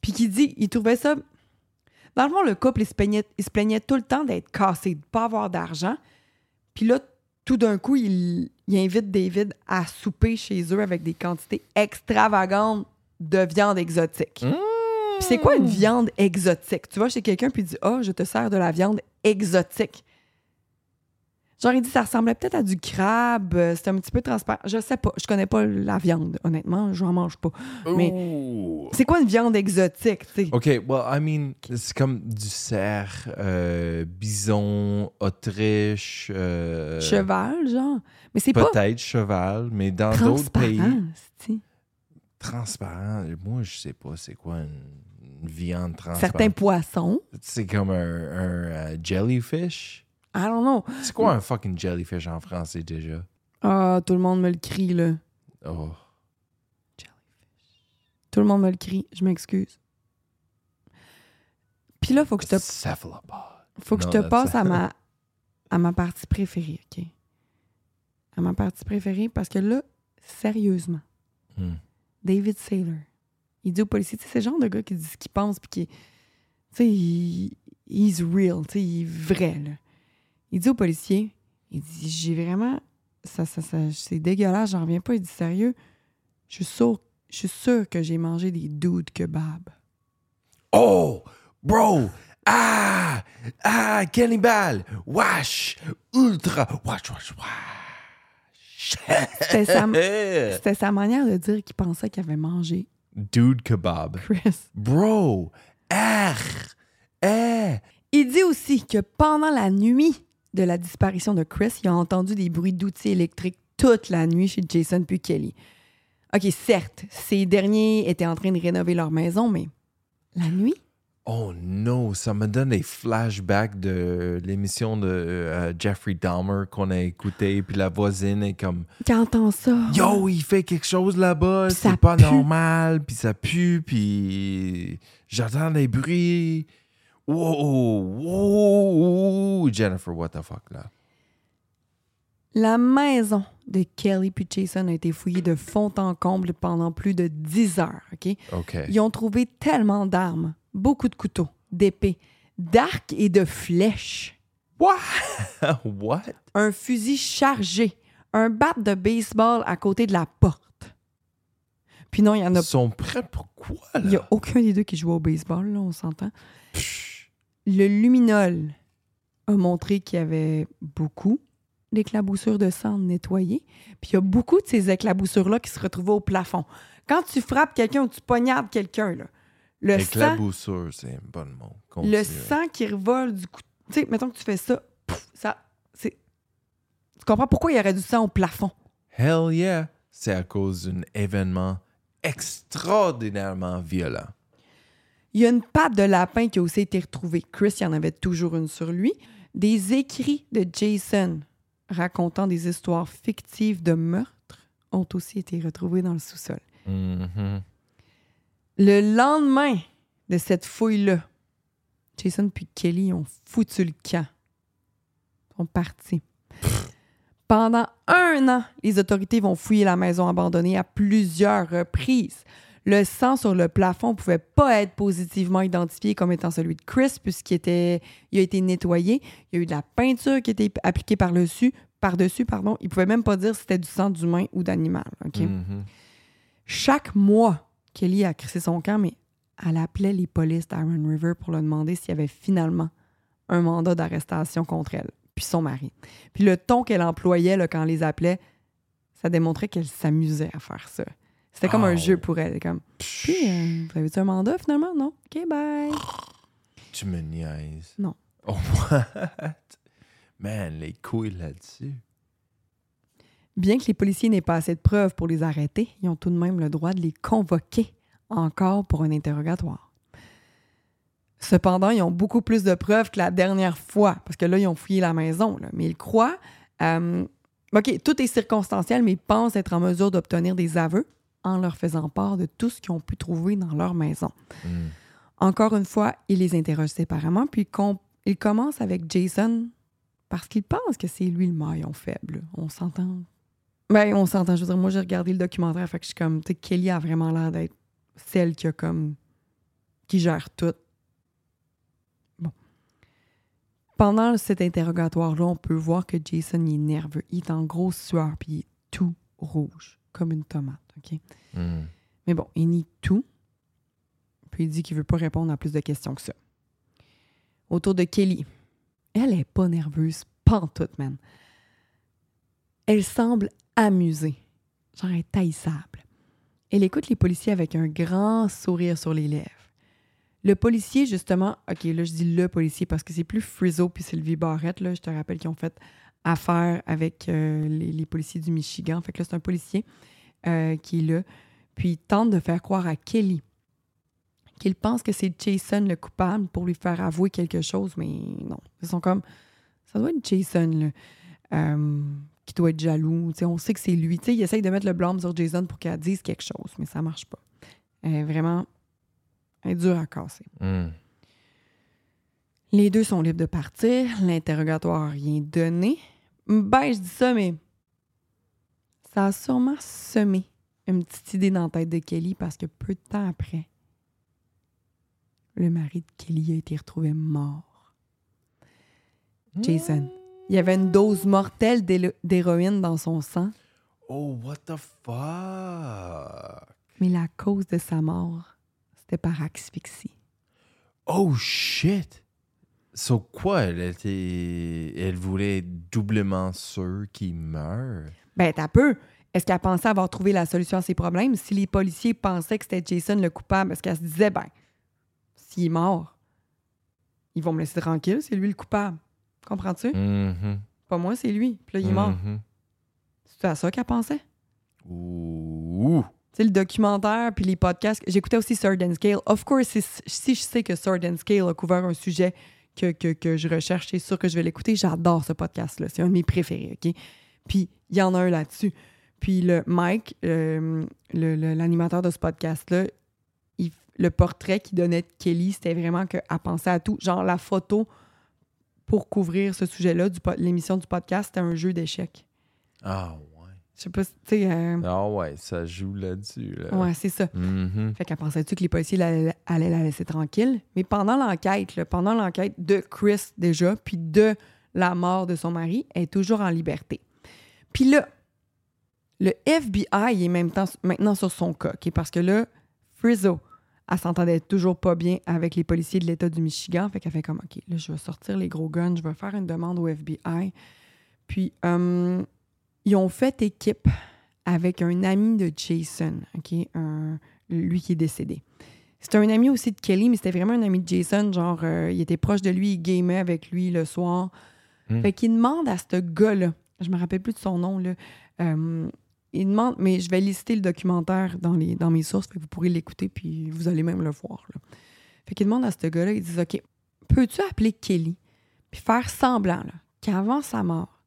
Puis qu'il dit, il trouvait ça. Dans le fond, le couple, il se plaignait, il se plaignait tout le temps d'être cassé, de pas avoir d'argent. Puis là, tout d'un coup, il, il invite David à souper chez eux avec des quantités extravagantes de viande exotique. Puis c'est quoi une viande exotique? Tu vas chez quelqu'un puis il dit Ah, je te sers de la viande exotique. Genre, il dit ça ressemblait peut-être à du crabe, euh, c'était un petit peu transparent. Je sais pas, je connais pas la viande, honnêtement, j'en mange pas. Mais-. C'est quoi une viande exotique, tu sais? OK, well, I mean, c'est comme du cerf, euh, bison, Autriche, euh, Cheval, genre. Mais c'est pas peut-être cheval, mais dans d'autres pays, transparent, moi, je sais pas c'est quoi une, une viande transparente. Certains poissons. C'est comme un, un, jellyfish. I don't know. C'est quoi un fucking jellyfish en français déjà? Ah, tout le monde me le crie, là. Oh. Tout le monde me le crie, je m'excuse. Puis là, faut que je te. Faut que Non, je te passe à ma, à ma partie préférée, OK? À ma partie préférée, parce que là, sérieusement, Hmm. David Saylor, il dit aux policiers, tu sais, c'est le genre de gars qui dit ce qu'il pense, puis qui, tu sais, il, he's real, tu sais, il est vrai, là. Il dit aux policiers, il dit, j'ai vraiment, ça, ça, ça, c'est dégueulasse, j'en reviens pas. Il dit, sérieux, je suis sûr, je suis sûr que j'ai mangé des dudes kebab. Oh! Bro! Ah! Ah! Cannibal! Wash! Ultra! Wash, wash, wash! C'était sa, c'était sa manière de dire qu'il pensait qu'il avait mangé Dude kebab. Chris. Bro! Ah! Eh! Il dit aussi que pendant la nuit de la disparition de Chris, il a entendu des bruits d'outils électriques toute la nuit chez Jason puis Kelly. OK, certes, ces derniers étaient en train de rénover leur maison, mais la nuit? Oh non, ça me donne des flashbacks de l'émission de euh, Jeffrey Dahmer qu'on a écouté, puis la voisine est comme Qui entend ça? Yo, il fait quelque chose là-bas, c'est pas pue. normal, puis ça pue, puis j'entends des bruits. Wow, wow, Jennifer, what the fuck là? La maison de Kelly puis Jason a été fouillée de fond en comble pendant plus de 10 heures, OK? OK. Ils ont trouvé tellement d'armes, beaucoup de couteaux, d'épées, d'arcs et de flèches. What? What? Un fusil chargé, un bat de baseball à côté de la porte. Puis non, il y en a Ils sont prêts pour quoi, Il n'y là? a aucun des deux qui joue au baseball, là, on s'entend. Le luminol a montré qu'il y avait beaucoup d'éclaboussures de sang nettoyées. Puis il y a beaucoup de ces éclaboussures-là qui se retrouvaient au plafond. Quand tu frappes quelqu'un ou tu poignardes quelqu'un, là, le sang, Éclaboussure, c'est un bon mot. le sang qui revole du coup. Tu sais, mettons que tu fais ça, pouf, ça, c'est. Tu comprends pourquoi il y aurait du sang au plafond? Hell yeah! C'est à cause d'un événement extraordinairement violent. Il y a une patte de lapin qui a aussi été retrouvée. Chris, il y en avait toujours une sur lui. Des écrits de Jason racontant des histoires fictives de meurtre ont aussi été retrouvés dans le sous-sol. Mhm. Le lendemain de cette fouille-là, Jason puis Kelly ont foutu le camp. Ils sont partis. Pendant un an, les autorités vont fouiller la maison abandonnée à plusieurs reprises. Le sang sur le plafond ne pouvait pas être positivement identifié comme étant celui de Chris puisqu'il était, il a été nettoyé. Il y a eu de la peinture qui a été appliquée par-dessus. Par-dessus, pardon. Il ne pouvait même pas dire si c'était du sang d'humain ou d'animal. Mhm. Chaque mois, Kelly a crissé son camp, mais elle appelait les polices d'Iron River pour leur demander s'il y avait finalement un mandat d'arrestation contre elle, puis son mari. Puis le ton qu'elle employait là, quand elle les appelait, ça démontrait qu'elle s'amusait à faire ça. C'était comme un jeu pour elle. Comme, puis, euh, vous avez-tu un mandat finalement? Non? OK, bye. Tu me niaises. Non. Oh, what? Man, les couilles là-dessus. Bien que les policiers n'aient pas assez de preuves pour les arrêter, ils ont tout de même le droit de les convoquer encore pour un interrogatoire. Cependant, ils ont beaucoup plus de preuves que la dernière fois, parce que là, ils ont fouillé la maison. là. Mais ils croient... euh, OK, tout est circonstanciel, mais ils pensent être en mesure d'obtenir des aveux en leur faisant part de tout ce qu'ils ont pu trouver dans leur maison. Mm. Encore une fois, ils les interrogent séparément, puis com- ils commencent avec Jason parce qu'ils pensent que c'est lui le maillon faible. On s'entend. Ben, on s'entend. Je veux dire, moi, j'ai regardé le documentaire, fait que je suis comme, tu sais, Kelly a vraiment l'air d'être celle qui a comme. qui gère tout. Bon. Pendant cet interrogatoire-là, on peut voir que Jason il est nerveux. Il est en grosse sueur, puis il est tout rouge, comme une tomate, OK? Mm. Mais bon, il nie tout. Puis il dit qu'il veut pas répondre à plus de questions que ça. Autour de Kelly. Elle est pas nerveuse, pantoute, man. Elle semble amusée. Genre, elle est taillissable. Elle écoute les policiers avec un grand sourire sur les lèvres. Le policier, justement, OK, là, je dis le policier parce que c'est plus Frizzo puis Sylvie Barrette, là, je te rappelle qu'ils ont fait affaire avec euh, les, les policiers du Michigan. Fait que là, c'est un policier euh, qui est là. Puis il tente de faire croire à Kelly qu'il pense que c'est Jason le coupable pour lui faire avouer quelque chose, mais non. Ils sont comme, ça doit être Jason là, euh, qui doit être jaloux. On sait que c'est lui. Il essaye de mettre le blâme sur Jason pour qu'elle dise quelque chose, mais ça marche pas. Elle est vraiment elle est dure à casser. Mm. Les deux sont libres de partir. L'interrogatoire n'a rien donné. Ben, je dis ça, mais ça a sûrement semé une petite idée dans la tête de Kelly parce que peu de temps après, le mari de Kelly a été retrouvé mort. Jason. Il y avait une dose mortelle d'héroïne dans son sang, Oh, what the fuck? mais la cause de sa mort, c'était par asphyxie. Oh shit! So quoi? Elle était. Elle voulait être doublement sûre qu'il meurt? Ben, t'as peu. Est-ce qu'elle pensait avoir trouvé la solution à ses problèmes? Si les policiers pensaient que c'était Jason le coupable, est-ce qu'elle se disait, ben, s'il est mort, ils vont me laisser tranquille, c'est lui le coupable. Comprends-tu? Mhm. Pas moi, c'est lui. Puis là, il est mort. Mhm. C'est à ça qu'elle pensait. Ouh. Tu sais, le documentaire puis les podcasts. J'écoutais aussi Sword and Scale. Of course, si, si je sais que Sword and Scale a couvert un sujet que, que, que je recherche, c'est sûr que je vais l'écouter. J'adore ce podcast-là. C'est un de mes préférés, OK? Puis, il y en a un là-dessus. Puis, le Mike, euh, l'animateur de ce podcast-là, le portrait qu'il donnait de Kelly, c'était vraiment qu'elle pensait à tout. Genre, la photo pour couvrir ce sujet-là, l'émission du podcast, c'était un jeu d'échecs. Ah ouais. Je sais pas si, tu sais... euh, Ah ouais, ça joue là-dessus. Là. ouais, c'est ça. Mhm. Fait qu'elle pensait-tu que les policiers la- allaient la laisser tranquille? Mais pendant l'enquête, pendant l'enquête de Chris déjà, puis de la mort de son mari, elle est toujours en liberté. Puis là, le FBI est même temps- maintenant sur son cas, parce que là, Frizzo, elle s'entendait toujours pas bien avec les policiers de l'État du Michigan. Fait qu'elle fait comme, OK, là, je vais sortir les gros guns, je vais faire une demande au FBI. Puis, euh, ils ont fait équipe avec un ami de Jason? Un- lui qui est décédé. C'était un ami aussi de Kelly, mais c'était vraiment un ami de Jason. Genre, euh, il était proche de lui, il gamait avec lui le soir. Hmm. Fait qu'il demande à ce gars-là, je me rappelle plus de son nom, là, euh, il demande, mais je vais lister le documentaire dans, les, dans mes sources, fait que vous pourrez l'écouter, puis vous allez même le voir. Là. Fait qu'il demande à ce gars-là, il dit OK, peux-tu appeler Kelly, puis faire semblant qu'avant sa mort,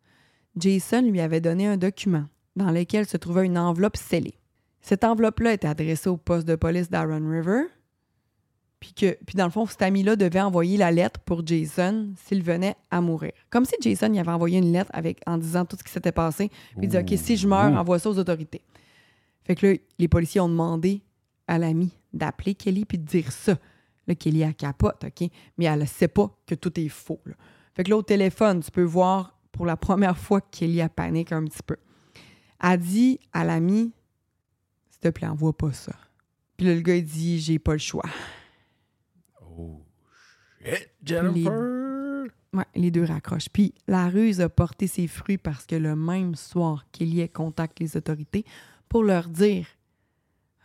Jason lui avait donné un document dans lequel se trouvait une enveloppe scellée. Cette enveloppe-là était adressée au poste de police d'Aaron River, puis que, puis dans le fond, cet ami-là devait envoyer la lettre pour Jason s'il venait à mourir. Comme si Jason y avait envoyé une lettre avec, en disant tout ce qui s'était passé, puis il dit OK, si je meurs, envoie ça aux autorités. Fait que là, les policiers ont demandé à l'ami d'appeler Kelly puis de dire ça. Là, Kelly, elle capote, OK? Mais elle ne sait pas que tout est faux. là. Fait que là, au téléphone, tu peux voir pour la première fois que Kelly a panique un petit peu. Elle dit à l'ami, s'il te plaît, envoie pas ça. Puis là, le gars, il dit, j'ai pas le choix. Oh shit, Jennifer. Ouais, les deux raccrochent. Puis la ruse a porté ses fruits parce que le même soir, Kelly contacte les autorités pour leur dire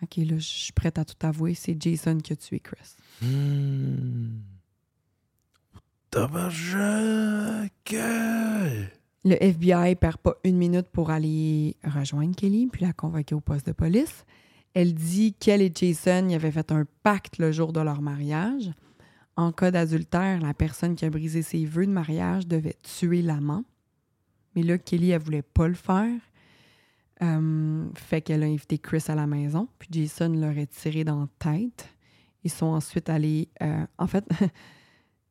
OK, là, je suis prête à tout avouer, c'est Jason qui a tué Chris. Hmm. Le FBI perd pas une minute pour aller rejoindre Kelly puis la convoquer au poste de police. Elle dit qu'elle et Jason y avaient fait un pacte le jour de leur mariage. En cas d'adultère, la personne qui a brisé ses vœux de mariage devait tuer l'amant. Mais là, Kelly, elle voulait pas le faire. Euh, fait qu'elle a invité Chris à la maison, puis Jason l'aurait tiré dans la tête. Ils sont ensuite allés. euh, en fait,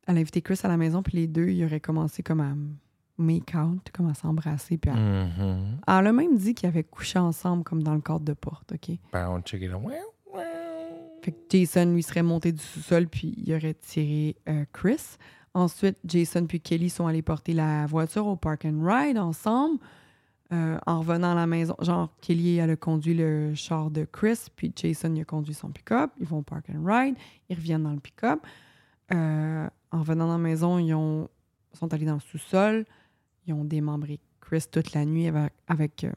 elle a invité Chris à la maison, puis les deux, ils auraient commencé comme à make out, comme à s'embrasser. Puis à- Mhm. Elle a même dit qu'ils avaient couché ensemble, comme dans le cadre de porte, OK? Bound chicken. Wow, wow. Fait que Jason lui serait monté du sous-sol, puis il aurait tiré euh, Chris. Ensuite, Jason puis Kelly sont allés porter la voiture au park and ride ensemble. Euh, en revenant à la maison, genre, Kelly, elle a conduit le char de Chris, puis Jason, il a conduit son pick-up. Ils vont au park and ride, ils reviennent dans le pick-up. Euh, en revenant dans la maison, ils ont, sont allés dans le sous-sol. Ils ont démembré Chris toute la nuit avec, avec, euh,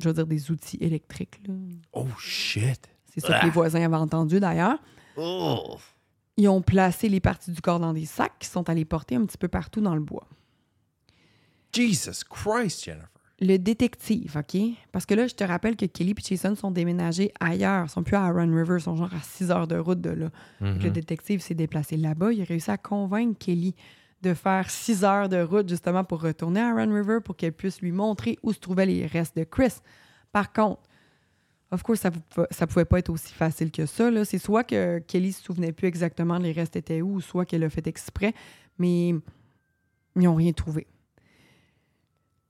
je veux dire, des outils électriques. là. Oh shit. C'est ça que les voisins avaient entendu d'ailleurs. Oh. Ils ont placé les parties du corps dans des sacs qui sont allés porter un petit peu partout dans le bois. Jesus Christ, Jennifer. Le détective, OK? Parce que là, je te rappelle que Kelly et Jason sont déménagés ailleurs. Ils sont plus à Run River, ils sont genre à 6 heures de route de là. Mhm. Le détective s'est déplacé là-bas. Il a réussi à convaincre Kelly de faire 6 heures de route justement pour retourner à Run River pour qu'elle puisse lui montrer où se trouvaient les restes de Chris. Par contre, of course, ça ne ça pouvait pas être aussi facile que ça. C'est soit que Kelly se souvenait plus exactement les restes étaient où, soit qu'elle l'a fait exprès, mais ils n'ont rien trouvé.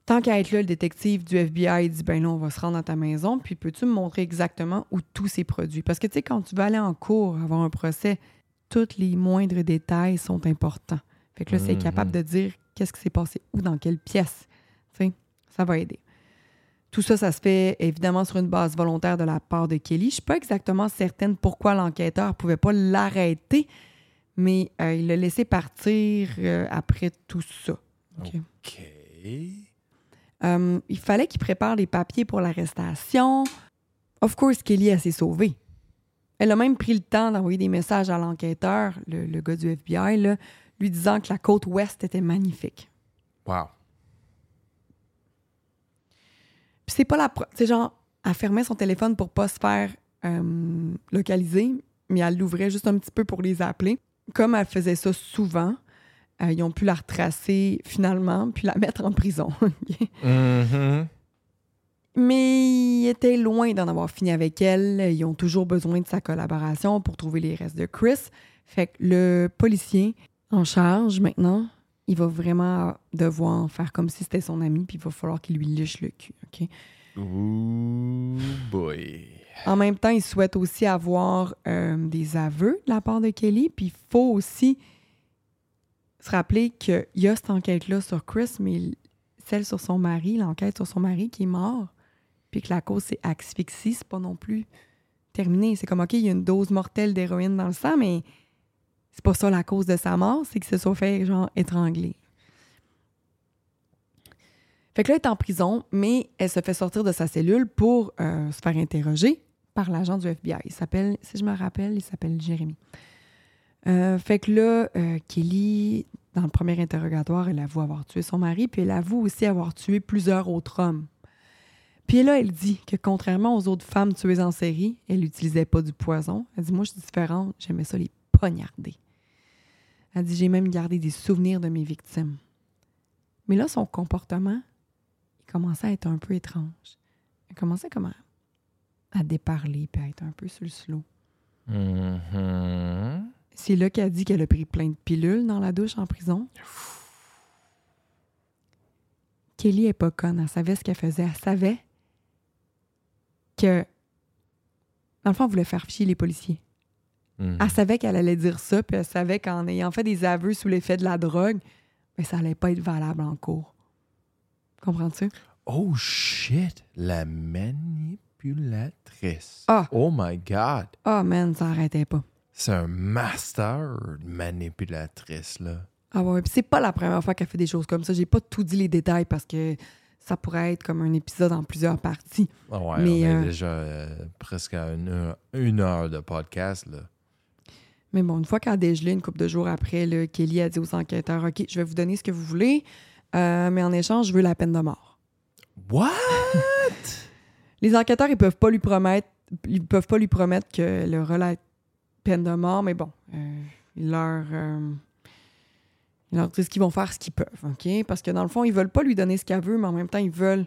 Tant qu'à être là, le détective du FBI dit Ben là, on va se rendre à ta maison, puis peux-tu me montrer exactement où tout s'est produit? Parce que tu sais, quand tu vas aller en cours, avoir un procès, tous les moindres détails sont importants. Fait que là, c'est Mhm. capable de dire qu'est-ce qui s'est passé où, dans quelle pièce. Tu sais, ça va aider. Tout ça, ça se fait évidemment sur une base volontaire de la part de Kelly. Je suis pas exactement certaine pourquoi l'enquêteur pouvait pas l'arrêter, mais euh, il l'a laissé partir euh, après tout ça. OK. OK. Euh, il fallait qu'il prépare les papiers pour l'arrestation. Of course, Kelly elle s'est sauvée. Elle a même pris le temps d'envoyer des messages à l'enquêteur, le, le gars du FBI, là, lui disant que la côte ouest était magnifique. Wow. Puis c'est pas la... C'est genre, elle fermait son téléphone pour pas se faire euh, localiser, mais elle l'ouvrait juste un petit peu pour les appeler. Comme elle faisait ça souvent, euh, ils ont pu la retracer finalement, puis la mettre en prison. Mhm. Mais il était loin d'en avoir fini avec elle. Ils ont toujours besoin de sa collaboration pour trouver les restes de Chris. Fait que le policier en charge maintenant il va vraiment devoir faire comme si c'était son ami, puis il va falloir qu'il lui liche le cul, OK? Ooh boy. En même temps, il souhaite aussi avoir euh, des aveux de la part de Kelly, puis il faut aussi se rappeler qu'il y a cette enquête-là sur Chris, mais celle sur son mari, l'enquête sur son mari qui est mort, puis que la cause c'est asphyxie, c'est pas non plus terminé. C'est comme, OK, il y a une dose mortelle d'héroïne dans le sang, mais c'est pas ça la cause de sa mort, c'est qu'il se soit fait, genre, étrangler. Fait que là, elle est en prison, mais elle se fait sortir de sa cellule pour euh, se faire interroger par l'agent du FBI. Il s'appelle, si je me rappelle, il s'appelle Jérémy. Euh, fait que là, euh, Kelly, dans le premier interrogatoire, elle avoue avoir tué son mari, puis elle avoue aussi avoir tué plusieurs autres hommes. Puis là, elle dit que contrairement aux autres femmes tuées en série, elle n'utilisait pas du poison. Elle dit Moi, je suis différente, j'aimais ça les poignarder. Elle dit J'ai même gardé des souvenirs de mes victimes. Mais là, son comportement, il commençait à être un peu étrange. Elle commençait comme à, déparler puis à être un peu sur le slow. Mhm. C'est là qu'elle dit qu'elle a pris plein de pilules dans la douche en prison. Kelly est pas conne. Elle savait ce qu'elle faisait. Elle savait que, dans le fond, elle voulait faire fier les policiers. Mhm. Elle savait qu'elle allait dire ça, puis elle savait qu'en ayant fait des aveux sous l'effet de la drogue, ben, ça allait pas être valable en cours. Comprends-tu? Oh shit, la manipulatrice. Ah. Oh my god. Oh man, ça arrêtait pas. C'est un master manipulatrice, là. Ah ouais, puis c'est pas la première fois qu'elle fait des choses comme ça. J'ai pas tout dit les détails parce que ça pourrait être comme un épisode en plusieurs parties. Ah ouais, Mais, on est euh, déjà euh, presque à une heure, une heure de podcast, là. Mais bon, une fois qu'elle a dégelé, une couple de jours après, là, Kelly a dit aux enquêteurs OK, je vais vous donner ce que vous voulez, euh, mais en échange, je veux la peine de mort. What? Les enquêteurs, ils peuvent pas lui promettre, ils peuvent pas lui promettre qu'elle aura la peine de mort, mais bon, euh, ils leur, euh, ils leur disent qu'ils vont faire ce qu'ils peuvent, OK? Parce que dans le fond, ils veulent pas lui donner ce qu'elle veut, mais en même temps, ils veulent,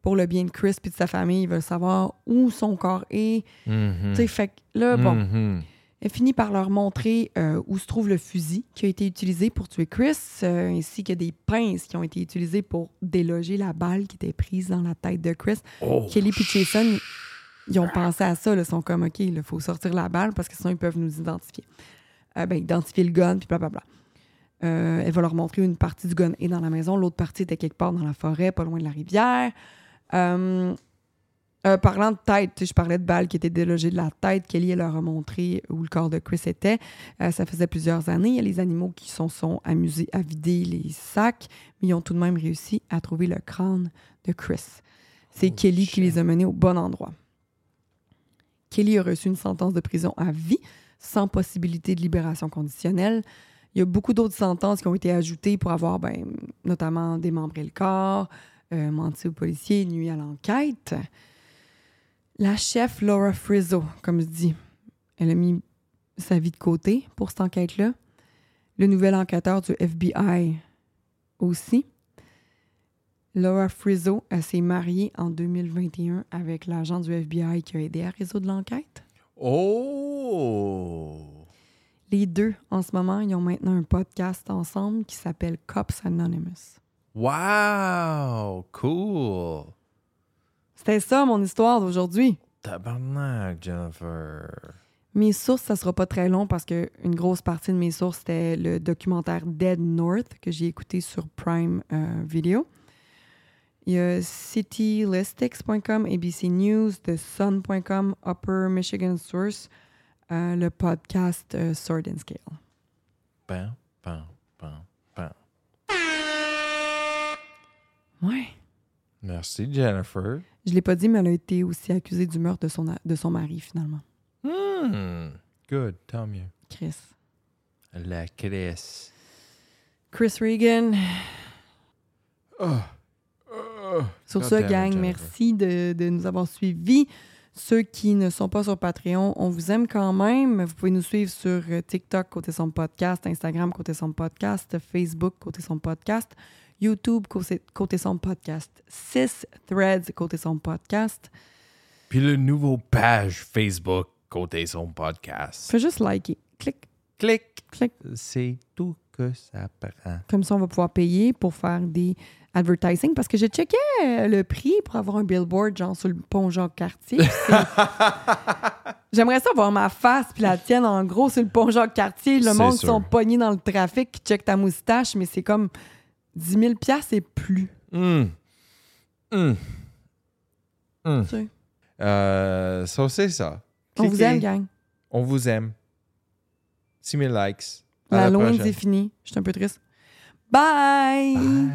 pour le bien de Chris et de sa famille, ils veulent savoir où son corps est. Tu sais, fait que là, bon, Mhm. Elle finit par leur montrer euh, où se trouve le fusil qui a été utilisé pour tuer Chris, euh, ainsi que des pinces qui ont été utilisées pour déloger la balle qui était prise dans la tête de Chris. Oh, Kelly et Jason, ils ont pensé à ça. Ils sont comme, OK, il faut sortir la balle parce que sinon, ils peuvent nous identifier. Euh, ben, identifier le gun, puis blablabla. Euh, elle va leur montrer une partie du gun est dans la maison, l'autre partie était quelque part dans la forêt, pas loin de la rivière. Euh, euh, parlant de tête, je parlais de balles qui étaient délogées de la tête. Kelly elle leur a montré où le corps de Chris était. Euh, ça faisait plusieurs années. Il y a les animaux qui se sont, sont amusés à vider les sacs, mais ils ont tout de même réussi à trouver le crâne de Chris. C'est Oh, Kelly qui les a menés au bon endroit. Kelly a reçu une sentence de prison à vie, sans possibilité de libération conditionnelle. Il y a beaucoup d'autres sentences qui ont été ajoutées pour avoir, ben, notamment démembré le corps, euh, menti aux policiers, nuit à l'enquête. La chef Laura Frizzo, comme je dis, elle a mis sa vie de côté pour cette enquête-là. Le nouvel enquêteur du FBI aussi. Laura Frizzo, s'est mariée en 2021 avec l'agent du FBI qui a aidé à résoudre l'enquête. Oh! Les deux, en ce moment, ils ont maintenant un podcast ensemble qui s'appelle Cops Anonymous. Wow! Cool! C'était ça mon histoire d'aujourd'hui. Tabarnak, Jennifer. Mes sources, ça sera pas très long parce que une grosse partie de mes sources, c'était le documentaire Dead North que j'ai écouté sur Prime euh, Video. Il y a citylistics.com, ABC News, TheSun.com, Upper Michigan Source, euh, le podcast euh, Sword and Scale. Bam, bam, bam. Ouais. Merci, Jennifer. Je l'ai pas dit, mais elle a été aussi accusée du meurtre de son, a- de son mari, finalement. Hmm. Good, tant mieux. Chris. La crisse. Chris Reagan. Oh. Sur ce, gang, merci de, de nous avoir suivis. Ceux qui ne sont pas sur Patreon, on vous aime quand même. Vous pouvez nous suivre sur euh, TikTok, côté son podcast, Instagram, côté son podcast, Facebook, côté son podcast, YouTube, côté, côté son podcast, 6 threads, côté son podcast. Puis le nouveau page Facebook côté son podcast. Fais juste liker. Clic, Clic. clic. C'est tout. Que ça prend. Comme ça, on va pouvoir payer pour faire des advertising parce que j'ai checké euh, le prix pour avoir un billboard genre sur le pont Jacques-Cartier. J'aimerais ça voir ma face puis la tienne en gros sur le pont Jacques-Cartier. Le monde qui sont pognés dans le trafic qui check ta moustache, mais c'est comme 10 000 piastres et plus. Hum. Hum. Hum. tu sais. Euh, so, c'est ça. On vous aime, gang. On vous aime. 6000 likes. La la prochaine. c'est fini. Je suis un peu triste. Bye! Bye.